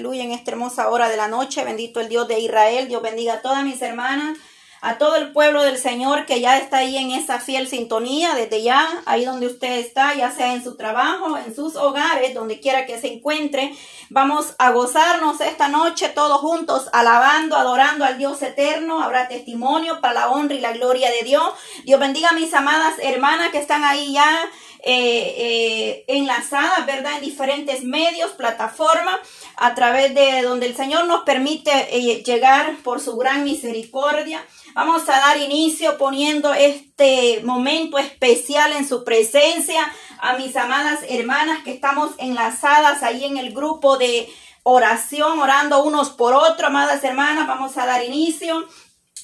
En esta hermosa hora de la noche. Bendito el Dios de Israel. Dios bendiga a todas mis hermanas, a todo el pueblo del Señor que ya está ahí en esa fiel sintonía, desde ya, ahí donde usted está, ya sea en su trabajo, en sus hogares, donde quiera que se encuentre. Vamos a gozarnos esta noche todos juntos, alabando, adorando al Dios eterno. Habrá testimonio para la honra y la gloria de Dios. Dios bendiga a mis amadas hermanas que están ahí ya eh, eh, enlazadas, ¿verdad? En diferentes medios, plataformas, a través de donde el Señor nos permite eh, llegar por su gran misericordia. Vamos a dar inicio poniendo este momento especial en su presencia a mis amadas hermanas que estamos enlazadas ahí en el grupo de oración, orando unos por otros, amadas hermanas. Vamos a dar inicio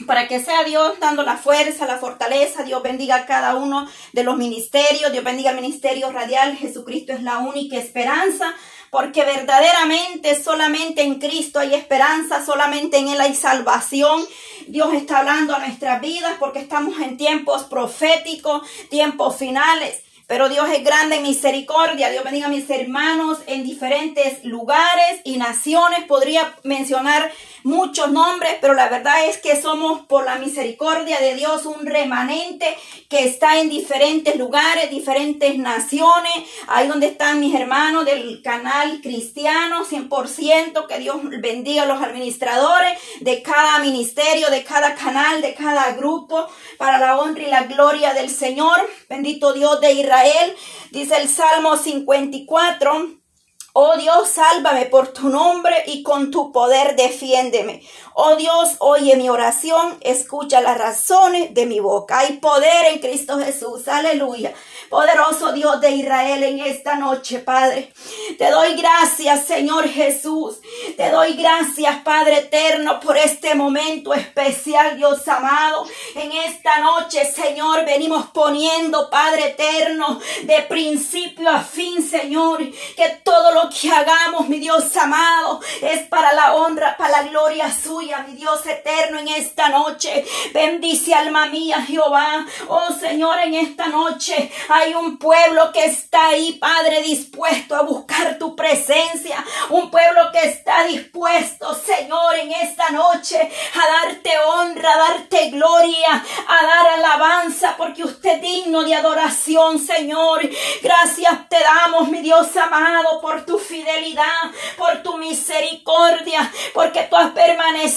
para que sea Dios dando la fuerza, la fortaleza, Dios bendiga a cada uno de los ministerios, Dios bendiga al ministerio radial, Jesucristo es la única esperanza, porque verdaderamente solamente en Cristo hay esperanza, solamente en Él hay salvación. Dios está hablando a nuestras vidas porque estamos en tiempos proféticos, tiempos finales. Pero Dios es grande en misericordia. Dios bendiga a mis hermanos en diferentes lugares y naciones. Podría mencionar muchos nombres, pero la verdad es que somos por la misericordia de Dios un remanente que está en diferentes lugares, diferentes naciones, ahí donde están mis hermanos del canal cristiano, 100%, que Dios bendiga a los administradores de cada ministerio, de cada canal, de cada grupo, para la honra y la gloria del Señor. Bendito Dios de Israel, dice el Salmo 54. Oh Dios, sálvame por tu nombre y con tu poder defiéndeme. Oh Dios, oye mi oración, escucha las razones de mi boca. Hay poder en Cristo Jesús. Aleluya. Poderoso Dios de Israel en esta noche, Padre. Te doy gracias, Señor Jesús. Te doy gracias, Padre eterno, por este momento especial, Dios amado. En esta noche, Señor, venimos poniendo, Padre eterno, de principio a fin, Señor, que todo lo que hagamos, mi Dios amado, es para la honra, para la gloria suya, mi Dios eterno, en esta noche. Bendice alma mía, Jehová. Oh Señor, en esta noche hay un pueblo que está ahí, Padre, dispuesto a buscar tu presencia. Un pueblo que está dispuesto, Señor, en esta noche a darte honra, a darte gloria, a dar alabanza, porque usted es digno de adoración, Señor. Gracias te damos, mi Dios amado, por tu fidelidad, por tu misericordia, porque tú has permanecido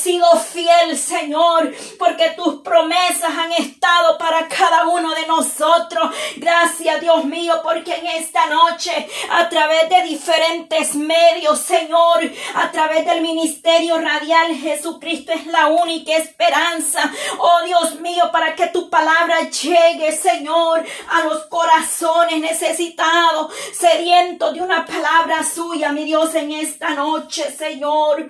fiel, Señor, porque tus promesas han estado para cada uno de nosotros. Gracias, Dios mío, porque en esta noche, a través de diferentes medios, Señor, a través del ministerio radial, Jesucristo es la única esperanza. Oh Dios mío, para que tu palabra llegue, Señor, a los corazones necesitados, sedientos de una palabra suya, mi Dios, en esta noche, Señor.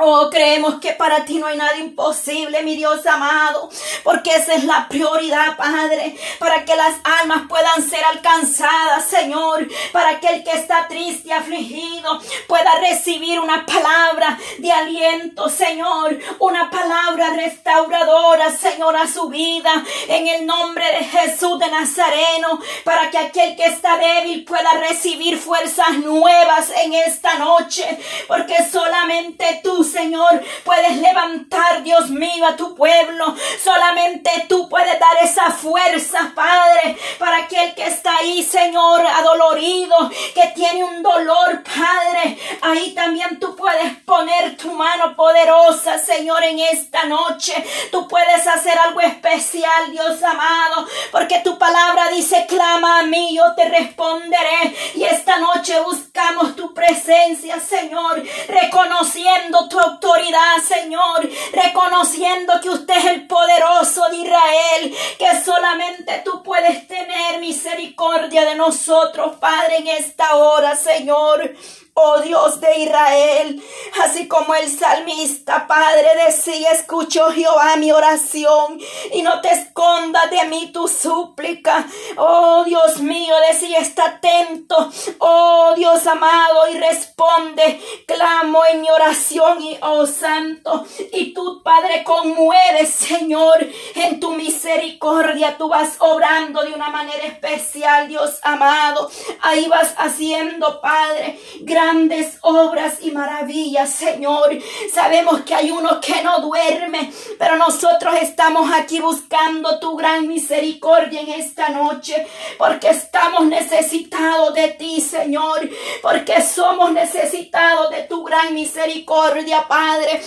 Oh, creemos que para ti no hay nada imposible, mi Dios amado, porque esa es la prioridad, Padre, para que las almas puedan ser alcanzadas, Señor, para que el que está triste, afligido, pueda recibir una palabra de aliento, Señor, una palabra restauradora, Señor, a su vida, en el nombre de Jesús de Nazareno, para que aquel que está débil pueda recibir fuerzas nuevas en esta noche, porque solamente tú, Señor, puedes levantar, Dios mío, a tu pueblo. Solamente tú puedes dar esa fuerza, Padre, para aquel que está ahí, Señor, adolorido, que tiene un dolor, Padre. Ahí también tú puedes poner tu mano poderosa, Señor, en esta noche. Tú puedes hacer algo especial, Dios amado, porque tu palabra dice, clama a mí, yo te responderé. Y esta noche buscamos tu presencia, Señor, reconociendo tu autoridad, Señor, reconociendo que usted es el poderoso de Israel, que solamente tú puedes tener misericordia de nosotros, Padre, en esta hora, Señor. Oh Dios de Israel, así como el salmista, Padre, decía, escucho Jehová mi oración y no te escondas de mí tu súplica. Oh Dios mío, decía, está atento. Oh Dios amado, y responde, clamo en mi oración y oh Santo. Y tú, Padre, conmueves, Señor, en tu misericordia. Tú vas obrando de una manera especial, Dios amado. Ahí vas haciendo, Padre, gran grandes obras y maravillas, Señor. Sabemos que hay uno que no duerme, pero nosotros estamos aquí buscando tu gran misericordia en esta noche, porque estamos necesitados de ti, Señor, porque somos necesitados de tu gran misericordia, Padre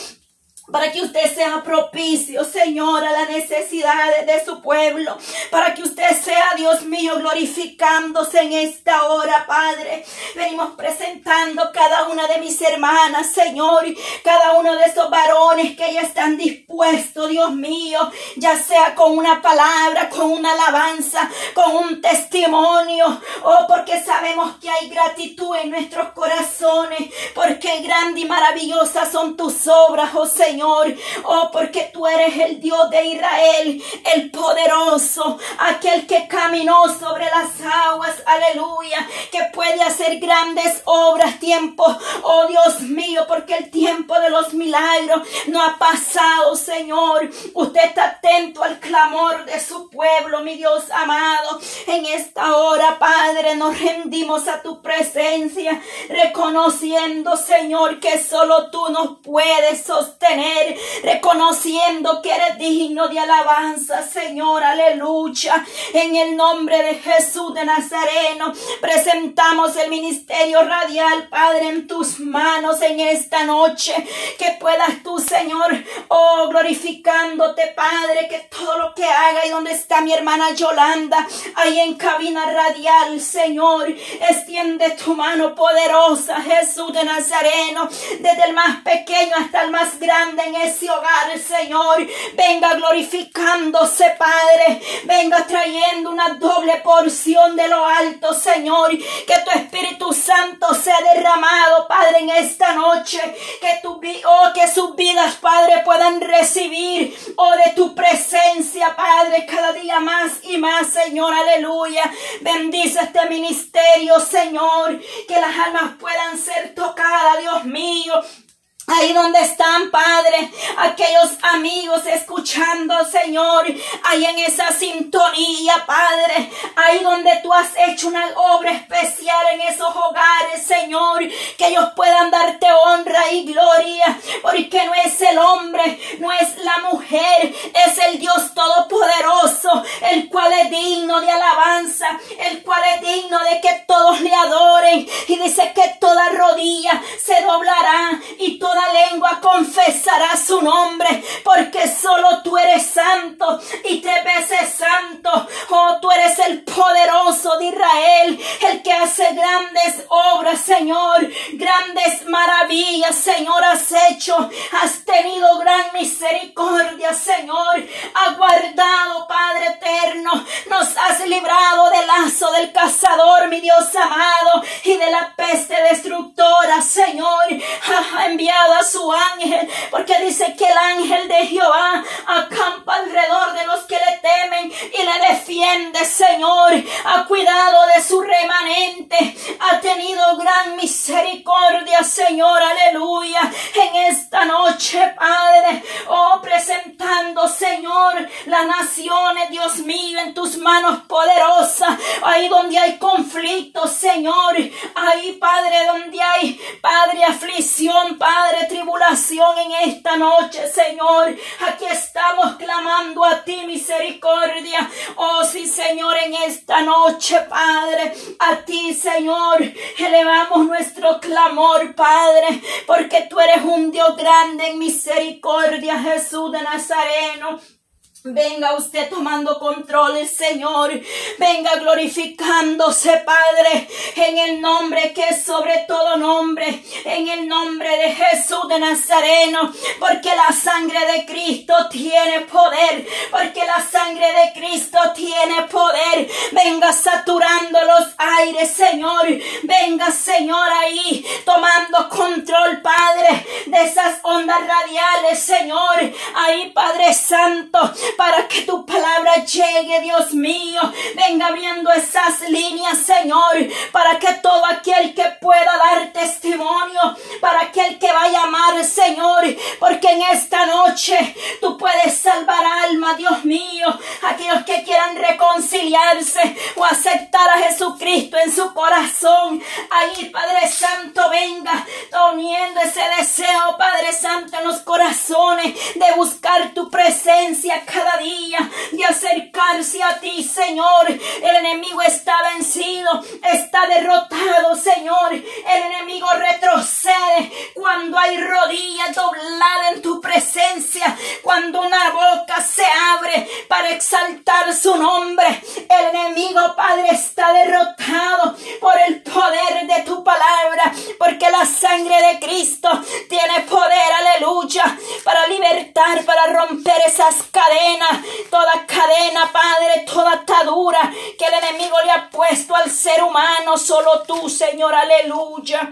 para que usted sea propicio, Señor, a las necesidades de su pueblo, para que usted sea, Dios mío, glorificándose en esta hora, Padre. Venimos presentando cada una de mis hermanas, Señor, cada uno de esos varones que ya están dispuestos, Dios mío, ya sea con una palabra, con una alabanza, con un testimonio, oh, porque sabemos que hay gratitud en nuestros corazones, porque grande y maravillosa son tus obras, oh Señor. Señor. Oh, porque tú eres el Dios de Israel, el poderoso, aquel que caminó sobre las aguas, aleluya, que puede hacer grandes obras, tiempo, oh Dios mío, porque el tiempo de los milagros no ha pasado, Señor. Usted está atento al clamor de su pueblo, mi Dios amado. En esta hora, Padre, nos rendimos a tu presencia, reconociendo, Señor, que solo tú nos puedes sostener reconociendo que eres digno de alabanza, Señor, aleluya. En el nombre de Jesús de Nazareno, presentamos el ministerio radial, Padre, en tus manos en esta noche. Que puedas tú, Señor, oh, glorificándote, Padre, que todo lo que haga y donde está mi hermana Yolanda, ahí en cabina radial, Señor, extiende tu mano poderosa, Jesús de Nazareno, desde el más pequeño hasta el más grande en ese hogar, Señor. Venga glorificándose, Padre. Venga trayendo una doble porción de lo alto, Señor. Que tu Espíritu Santo sea derramado, Padre, en esta noche. Que tu oh, que sus vidas, Padre, puedan recibir, oh, de tu presencia, Padre, cada día más y más, Señor. Aleluya. Bendice este ministerio, Señor. Que las almas puedan ser tocadas, Dios mío. Ahí donde están, Padre, aquellos amigos escuchando, Señor, ahí en esa sintonía, Padre, ahí donde tú has hecho una obra especial en esos hogares, Señor, que ellos puedan darte honra y gloria, porque no es el hombre, no es la mujer, es el Dios Todopoderoso, el cual es digno de alabanza, el cual es digno de que todos le adoren, y dice que toda rodilla se doblará y toda lengua confesará su nombre, porque solo tú eres santo y te veces santo. Oh, tú eres el poderoso de Israel, el que hace grandes obras, Señor, grandes maravillas, Señor, has hecho. Has tenido gran misericordia, Señor. Has guardado, Padre eterno. Nos has librado del lazo del cazador, mi Dios amado, y de la peste destructora, Señor. Enviado a su ángel, porque dice que el ángel de Jehová acampa alrededor de los que le temen y le defiende, Señor. Ha cuidado de su remanente, ha tenido gran misericordia, Señor, aleluya. En esta noche, Padre, oh, presentando, Señor, las naciones, Dios mío, en tus manos poderosas, ahí donde hay conflicto, Señor, ahí, Padre, donde hay, Padre, aflicción, Padre, tribulación en esta noche, Señor. Aquí estamos clamando a ti misericordia. Oh sí, Señor, en esta noche, Padre, a ti, Señor, elevamos nuestro clamor, Padre, porque tú eres un Dios grande en misericordia, Jesús de Nazareno. Venga usted tomando control, Señor. Venga glorificándose, Padre, en el nombre que es sobre todo nombre, en el nombre de Jesús de Nazareno, porque la sangre de Cristo tiene poder, porque la sangre de Cristo tiene poder. Venga saturando los aires, Señor. Venga, Señor, ahí tomando control, Padre, de esas ondas radiales, Señor. Ahí, Padre Santo, para que tu palabra llegue, Dios mío. Venga abriendo esas líneas, Señor, para que todo aquel que pueda dar testimonio, para aquel que va a llamar, Señor, porque en esta noche tú puedes salvar alma, Dios mío. Aquellos que quieran reconciliarse o aceptar a Jesucristo en su corazón. Ahí, Padre Santo, venga poniendo ese deseo, Padre Santo, en los corazones de buscar tu presencia cada día, de acercarse a ti, Señor. El enemigo está vencido, está derrotado, Señor. El enemigo retrocede cuando hay rodillas dobladas en tu presencia, cuando una boca se abre para exaltar su nombre. El enemigo, Padre, está derrotado por el poder de tu palabra, porque la sangre de Cristo tiene poder, aleluya, para libertar, para romper esas cadenas, toda cadena, Padre, toda atadura que el enemigo le ha puesto al ser humano, solo tú, Señor, aleluya.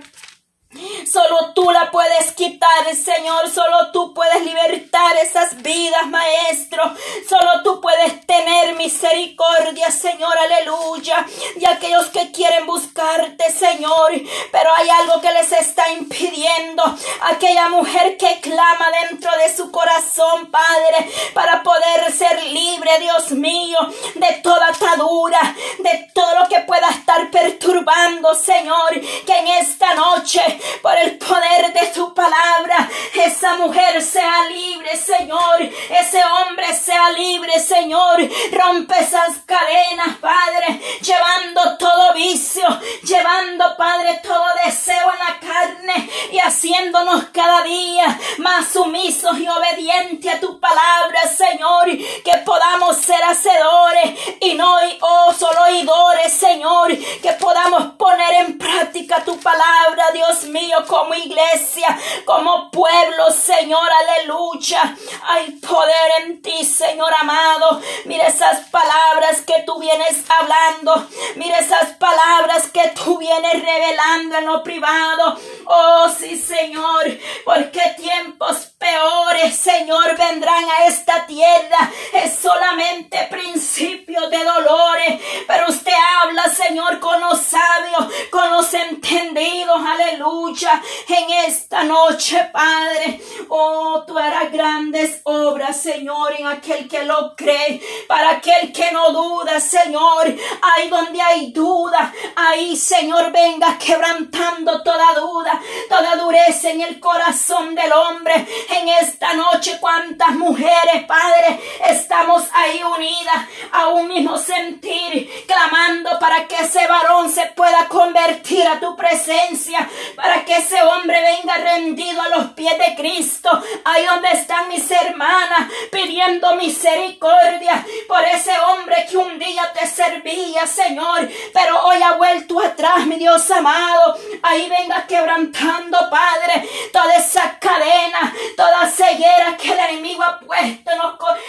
Solo tú la puedes quitar, Señor. Solo tú puedes libertar esas vidas, Maestro. Solo tú puedes tener misericordia, Señor. Aleluya. Y aquellos que quieren buscarte, Señor. Pero hay algo que les está impidiendo. Aquella mujer que clama dentro de su corazón, Padre, para poder ser libre, Dios mío, de toda atadura, de todo lo que pueda estar perturbando, Señor. Que en esta noche por el poder de tu palabra, esa mujer sea libre, Señor, ese hombre sea libre, Señor, rompe esas cadenas, Padre, llevando todo vicio, llevando, Padre, todo deseo en la carne y haciéndonos cada día más sumisos y obedientes a tu palabra, Señor, que podamos ser hacedores y no oh, solo oidores, Señor, que podamos poner en práctica tu palabra, Dios mío, como iglesia, como pueblo, Señor, aleluya. Hay poder en ti, Señor amado. Mira esas palabras que tú vienes hablando. Mira esas palabras que tú vienes revelando en lo privado. Oh, sí, Señor, porque tiempos peores, Señor, vendrán a esta tierra. Es solamente principio de dolores, pero usted habla, Señor, con los sabios, con los entendidos, aleluya. En esta noche, Padre, oh, tú harás grandes obras, Señor, en aquel que lo cree, para aquel que no duda, Señor. Ahí donde hay duda, ahí, Señor, venga quebrantando toda duda, toda dureza en el corazón del hombre. En esta noche, cuántas mujeres, Padre, estamos ahí unidas a un mismo sentir, clamando para que ese varón se pueda convertir a tu presencia, para que ese hombre venga rendido a los pies de Cristo, ahí donde están mis hermanas, pidiendo misericordia por ese hombre que un día te servía, Señor, pero hoy ha vuelto atrás, mi Dios amado, ahí venga quebrantando, Padre, toda esa cadena, toda ceguera que el enemigo ha puesto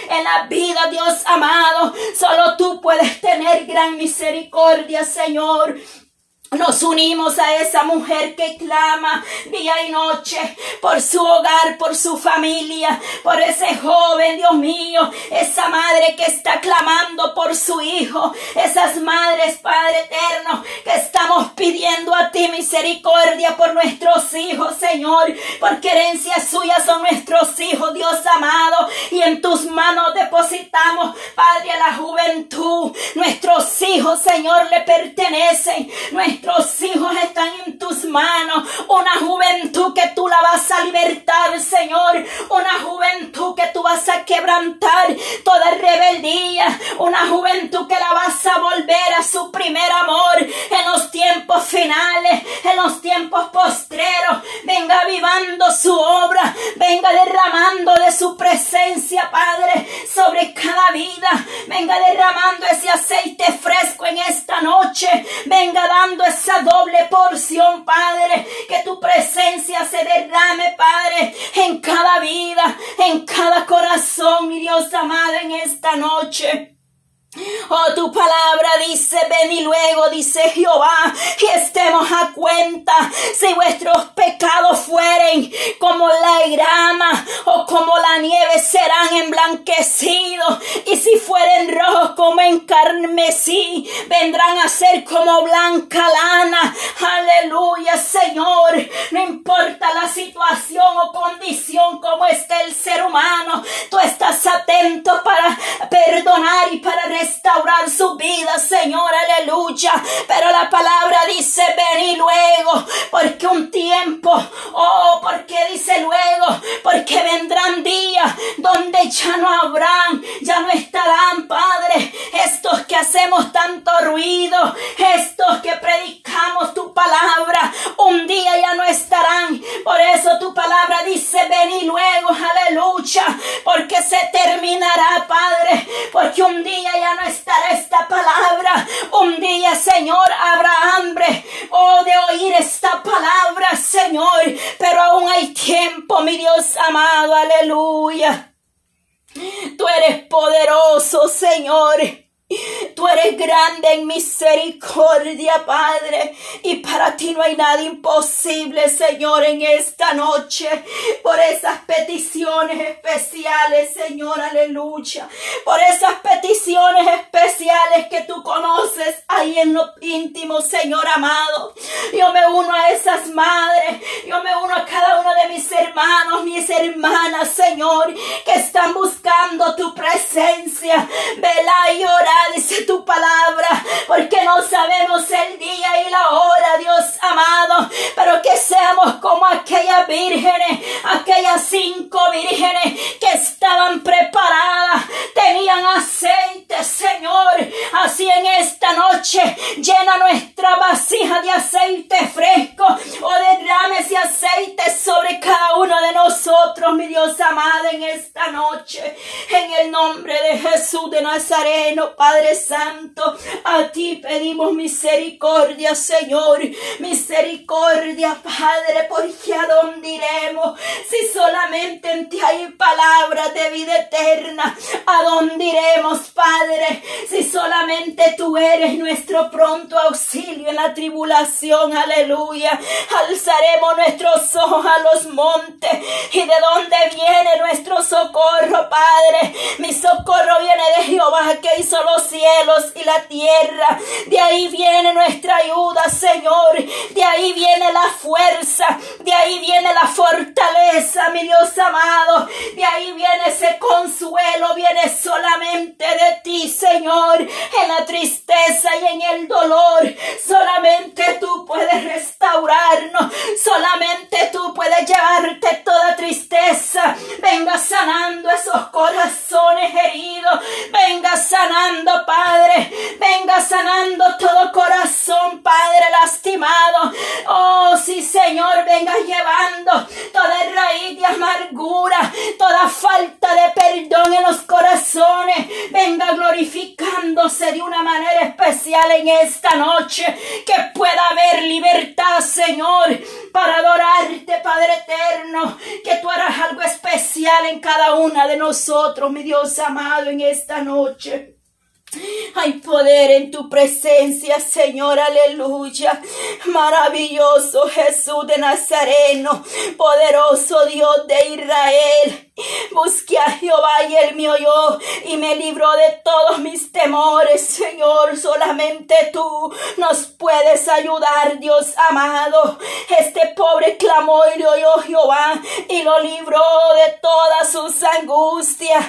en la vida, Dios amado, solo tú puedes tener gran misericordia, Señor. Nos unimos a esa mujer que clama día y noche por su hogar, por su familia, por ese joven, Dios mío, esa madre que está clamando por su hijo, esas madres, Padre eterno, que estamos pidiendo a ti misericordia por nuestros hijos, Señor, porque herencia suya son nuestros hijos, Dios amado, y en tus manos depositamos, Padre, a la juventud. Nuestros hijos, Señor, le pertenecen. Nuestros hijos están en tus manos. Una juventud que tú la vas a libertar, Señor. Una juventud que tú vas a quebrantar toda rebeldía. Una juventud que la vas a volver a su primer amor en los tiempos finales, en los tiempos postreros. Venga avivando su obra. Venga derramando de su presencia, Padre, sobre cada vida. Venga derramando ese aceite fresco en esta noche. Venga dando esa doble porción, Padre. Que tu presencia se derrame, Padre, en cada vida, en cada corazón, mi Dios amado, en esta noche. Oh, tu palabra dice, ven y luego, dice Jehová, y estemos a cuenta si vuestros pecados fueren como la grama o como la nieve serán emblanquecidos y si fueren rojos como en carmesí vendrán a ser como blanca lana. Aleluya, Señor. No importa la situación o condición como esté el ser humano, tú estás atento para perdonar y para restaurar su vida, Señor, aleluya. Pero la palabra dice, ven y luego, porque un tiempo, oh, porque dice luego, porque vendrán días donde ya no habrán, ya no estarán, Padre, estos que hacemos tanto ruido, estos que predicamos tu palabra, un día ya no estarán. Por eso tu palabra dice, ven y luego, aleluya, porque se terminará, Padre, porque un día ya no estará esta palabra. Un día, Señor, habrá hambre, oh, de oír esta palabra, Señor, pero aún hay tiempo, mi Dios amado, aleluya. Tú eres poderoso, Señor. Tú eres grande en misericordia, Padre, y para ti no hay nada imposible, Señor, en esta noche, por esas peticiones especiales, Señor, aleluya, por esas peticiones especiales que tú conoces ahí en lo íntimo, Señor amado. Yo me uno a esas madres, yo me uno a cada uno de mis hermanos, mis hermanas, Señor, que están buscando tu presencia, vela y orar dice tu palabra, porque no sabemos el día y la hora, Dios amado, pero que seamos como aquellas vírgenes, aquellas cinco vírgenes que estaban preparadas, tenían aceite, Señor, así en esta noche llena nuestra vasija de aceite fresco mi Dios amado, en esta noche, en el nombre de Jesús de Nazareno, Padre. Padre Santo, a ti pedimos misericordia, Señor, misericordia, Padre, porque a dónde iremos si solamente en ti hay palabras de vida eterna. ¿A dónde iremos, Padre, si solamente tú eres nuestro pronto auxilio en la tribulación? Aleluya. Alzaremos nuestros ojos a los montes y de dónde viene nuestro socorro, Padre. Mi socorro viene de Jehová que hizo los cielos y la tierra. De ahí viene nuestra ayuda, Señor. De ahí viene la fuerza. De ahí viene la fortaleza, mi Dios amado. De ahí viene ese consuelo. Viene solamente de ti, Señor. En la tristeza y en el dolor. Solamente tú puedes restaurarnos. Solamente tú puedes llevarte toda tristeza. Venga sanando esos corazones heridos. Venga sanando Padre. Venga sanando todo corazón, Padre, lastimado. Oh, sí, Señor, venga llevando toda raíz de amargura, toda falta de perdón en los corazones. Venga glorificándose de una manera especial en esta noche. Que pueda haber libertad, Señor, para adorarte, Padre eterno. Que tú harás algo especial en cada una de nosotros, mi Dios amado, en esta noche. Hay poder en tu presencia, Señor, aleluya. Maravilloso Jesús de Nazareno, poderoso Dios de Israel. Busqué a Jehová y él me oyó y me libró de todos mis temores, Señor. Solamente tú nos puedes ayudar, Dios amado. Este pobre clamó y le oyó Jehová y lo libró de todas sus angustias.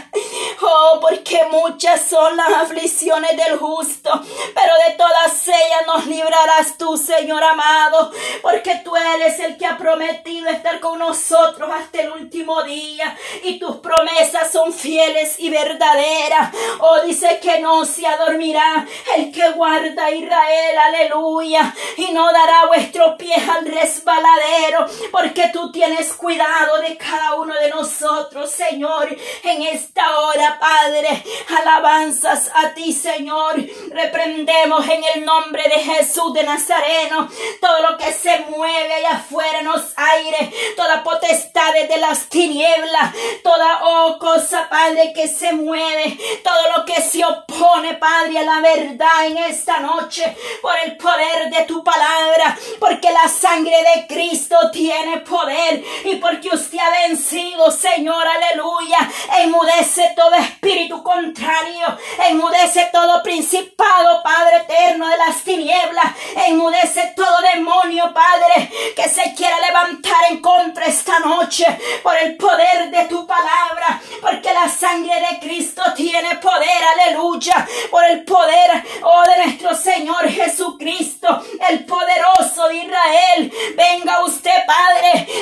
Oh, porque muchas son las aflicciones del justo, pero de todas ellas nos librarás tú, Señor amado, porque tú eres el que ha prometido estar con nosotros hasta el último día y tus promesas son fieles y verdaderas. Oh, dice que no se adormirá el que guarda a Israel, aleluya, y no dará vuestro pie al resbaladero, porque tú tienes cuidado de cada uno de nosotros, Señor, en esta hora, Padre. Alabanzas a ti, Señor. Reprendemos en el nombre de Jesús de Nazareno todo lo que se mueve allá afuera en los aires, toda potestad de las tinieblas, toda oh, cosa, Padre, que se mueve, todo lo que se opone, Padre, a la verdad en esta noche, por el poder de tu palabra, porque la sangre de Cristo tiene poder y porque usted ha vencido, Señor, aleluya, enmudece todo espíritu contrario, enmudece todo principado, Padre eterno de las tinieblas, enmudece todo demonio, Padre, que se quiera levantar en contra esta noche por el poder de tu palabra, porque la sangre de Cristo tiene poder, aleluya, por el poder, oh, de nuestro Señor Jesucristo, el poderoso de Israel. Venga usted, Padre,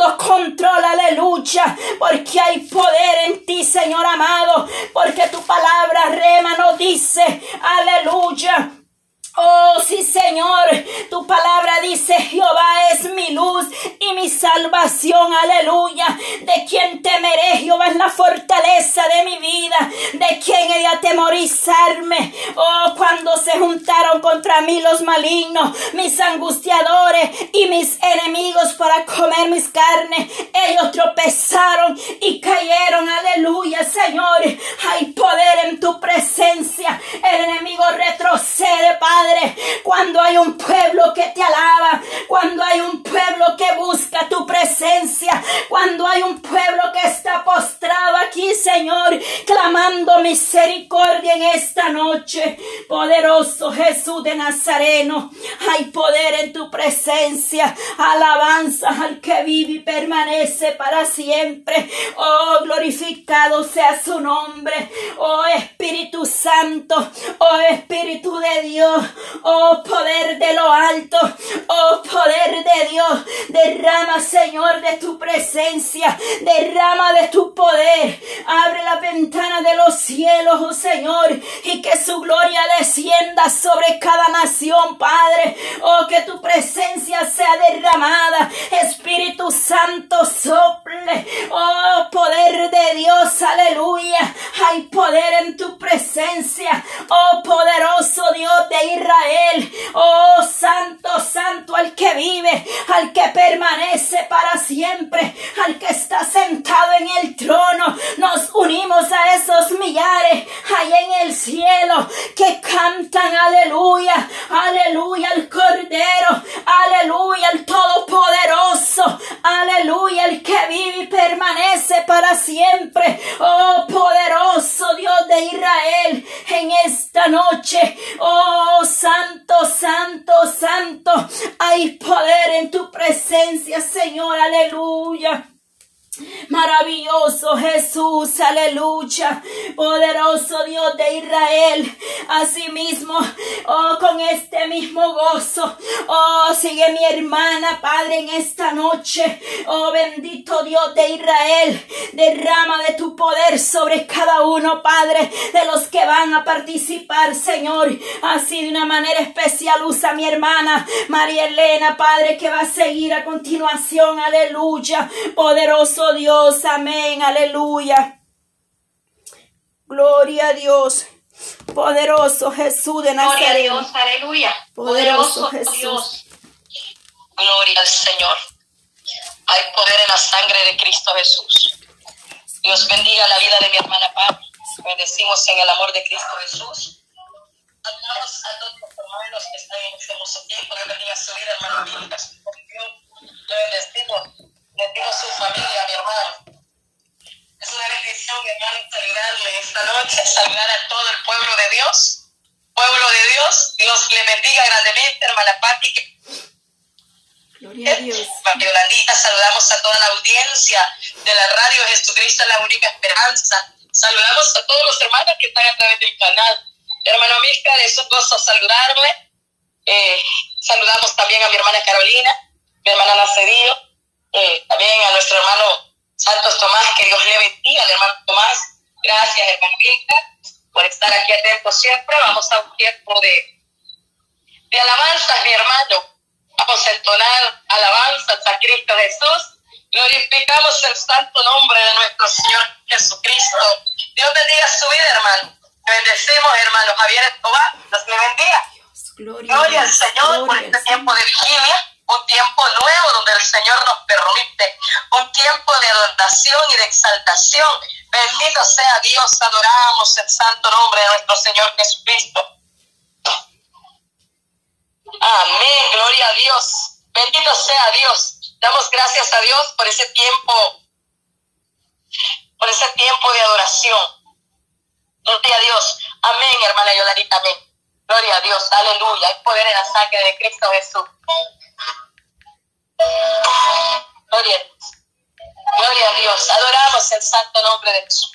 tomando control, aleluya, porque hay poder en ti, Señor amado, porque tu palabra rema nos dice, aleluya Oh, sí, Señor, tu palabra dice, Jehová es mi luz y mi salvación, aleluya. De quien temeré, Jehová es la fortaleza de mi vida, de quien he de atemorizarme. Oh, cuando se juntaron contra mí los malignos, mis angustiadores y mis enemigos para comer mis carnes, ellos tropezaron y cayeron, aleluya, Señor. Hay poder en tu presencia, el enemigo retrocede, Padre cuando hay un pueblo que te alaba, cuando hay un pueblo que busca tu presencia, cuando hay un pueblo que está postrado aquí, Señor, clamando misericordia en esta noche. Poderoso Jesús de Nazareno, hay poder en tu presencia, alabanza al que vive y permanece para siempre. Oh, glorificado sea su nombre. Oh, Espíritu Santo, oh Espíritu de Dios, Oh poder de lo alto. Oh poder de Dios. Derrama, Señor, de tu presencia. Derrama de tu poder. Abre la ventana de los cielos, oh Señor. Y que su gloria descienda sobre cada nación, Padre. Oh, que tu presencia sea derramada. Espíritu Santo, sople. Oh, poder de Dios. Aleluya. Hay poder en tu presencia. Oh, poderoso Dios de Israel. Israel. Oh, santo, santo, al que vive, al que permanece para siempre, al que está sentado en el trono. Nos unimos a esos millares ahí en el cielo que cantan aleluya, aleluya al Cordero, aleluya al Todopoderoso, aleluya al que vive y permanece para siempre. Oh, poderoso Dios de Israel, en esta noche, oh, santo, santo, santo. Hay poder en tu presencia, Señor. Aleluya. Maravilloso Jesús, aleluya, poderoso Dios de Israel. Asimismo, oh, con este mismo gozo, oh, sigue mi hermana, Padre, en esta noche. Oh, bendito Dios de Israel, derrama de tu poder sobre cada uno, Padre, de los que van a participar, Señor. Así de una manera especial usa mi hermana María Elena, Padre, que va a seguir a continuación, aleluya, poderoso Dios, amén, aleluya. Gloria a Dios. Poderoso Jesús de Nazaret. Gloria a Dios, aleluya. Poderoso, Jesús. Dios. Gloria al Señor. Hay poder en la sangre de Cristo Jesús. Dios bendiga la vida de mi hermana Paz. Bendecimos en el amor de Cristo Jesús. Hablamos a todos los hermanos que están en este hermoso tiempo. Dios bendiga su vida, hermano Dios. Le bendecimos bendigo su familia, mi hermano. Es una bendición, hermano, saludarle esta noche, saludar a todo el pueblo de Dios. Pueblo de Dios, Dios le bendiga grandemente, hermana Pati. Gloria a Dios. saludamos a toda la audiencia de la radio Jesucristo, la única esperanza. Saludamos a todos los hermanos que están a través del canal. Hermano Milka, es un gozo saludarle. Eh, saludamos también a mi hermana Carolina, mi hermana Nacedillo, eh, también a nuestro hermano Santos Tomás, que Dios le bendiga, al hermano Tomás. Gracias, hermano por estar aquí atento siempre. Vamos a un tiempo de, de alabanzas, mi hermano. Vamos a entonar alabanzas a Cristo Jesús. Glorificamos el santo nombre de nuestro Señor Jesucristo. Dios bendiga su vida, hermano. Bendecimos, hermano Javier Escobar. Dios le bendiga. Gloria, al Señor por este tiempo de vigilia un tiempo nuevo donde el Señor nos permite, un tiempo de adoración y de exaltación. Bendito sea Dios, adoramos el santo nombre de nuestro Señor Jesucristo. Amén, gloria a Dios. Bendito sea Dios. Damos gracias a Dios por ese tiempo, por ese tiempo de adoración. Gloria a Dios. Amén, hermana Yolarita, amén. Gloria a Dios, aleluya. Hay poder en la sangre de Cristo Jesús. Gloria a Dios. Gloria a Dios. Adoramos el santo nombre de Jesús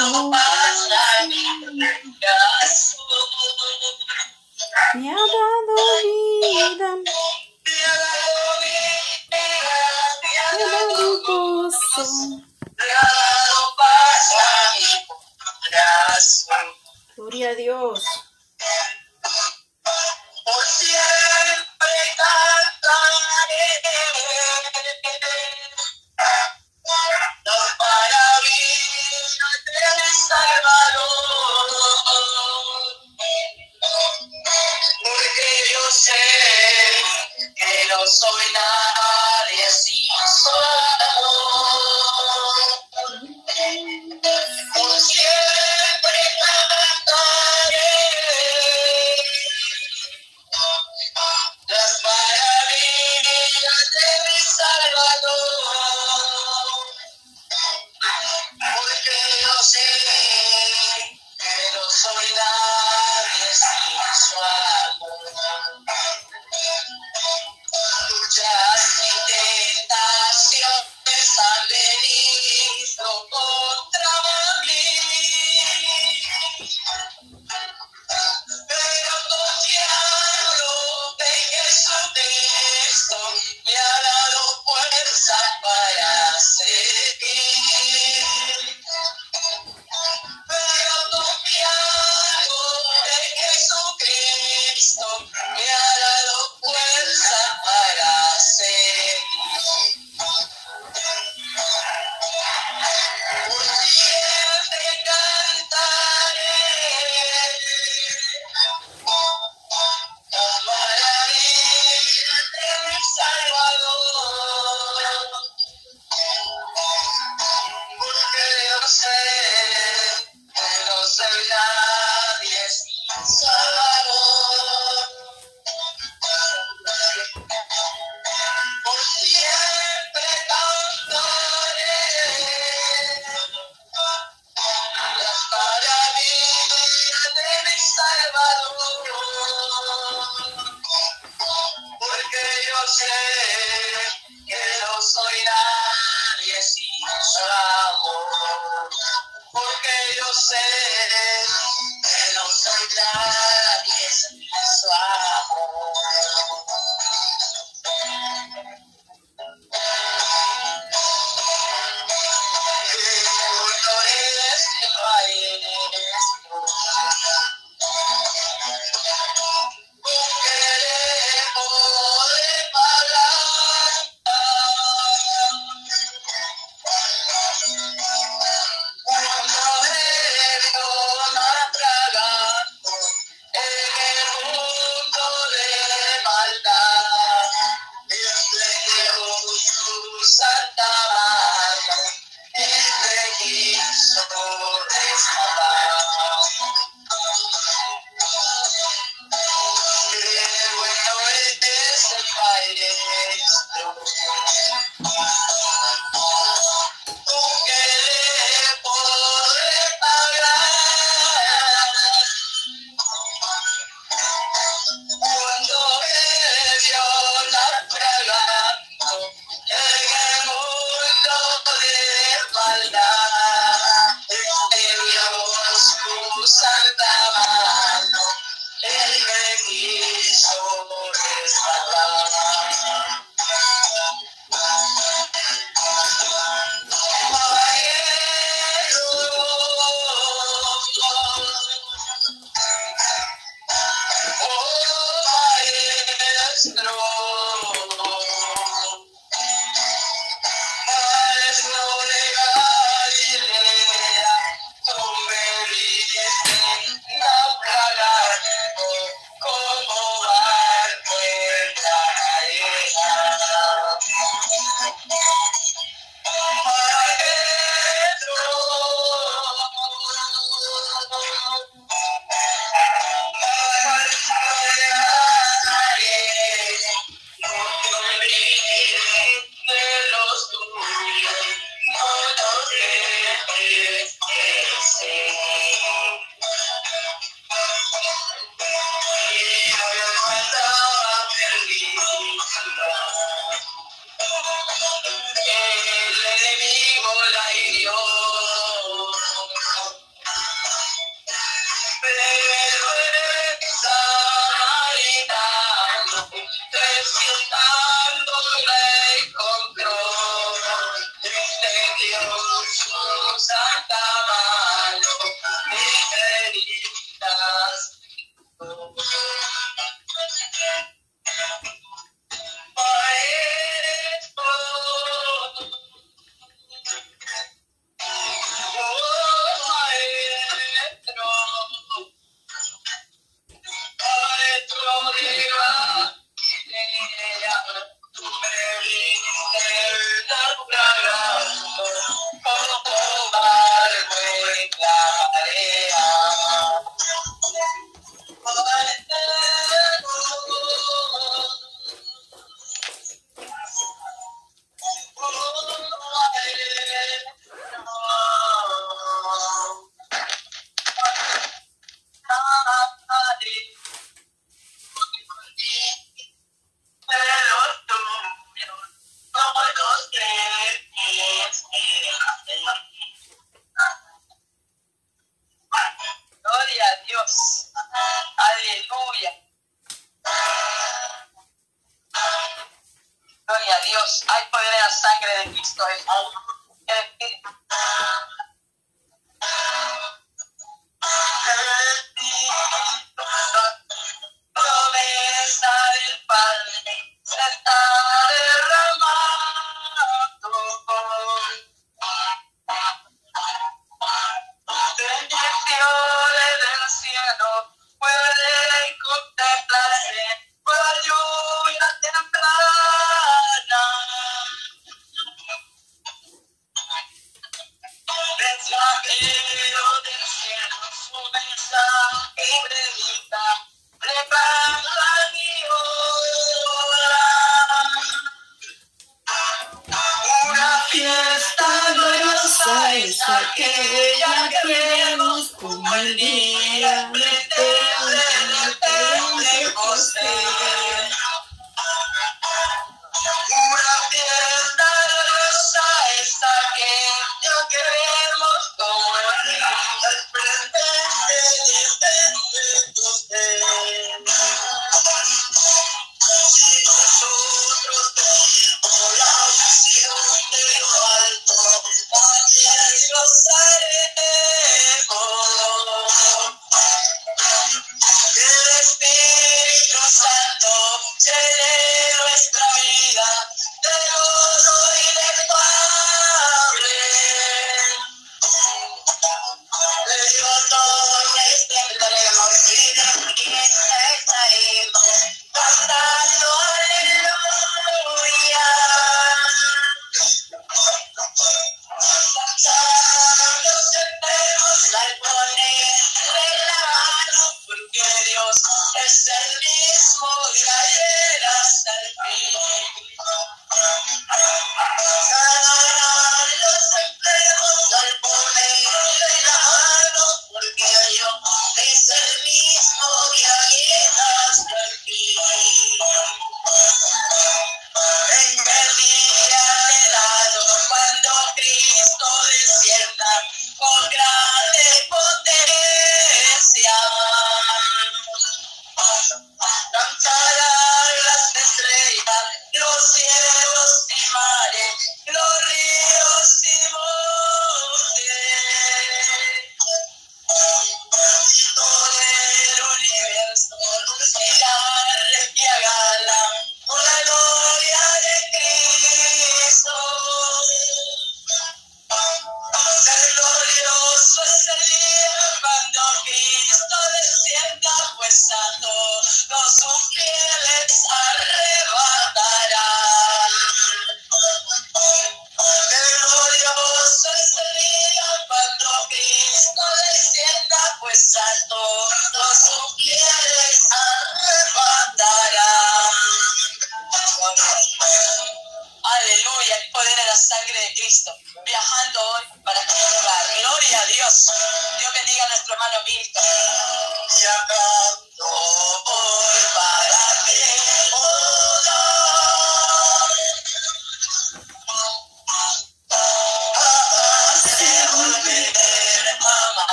no Me ha dado vida. Me ha dado vida. Me ha dado gozo. Me ha dado paz a mi corazón. Gloria a Dios. pero soy nadie sin suerte.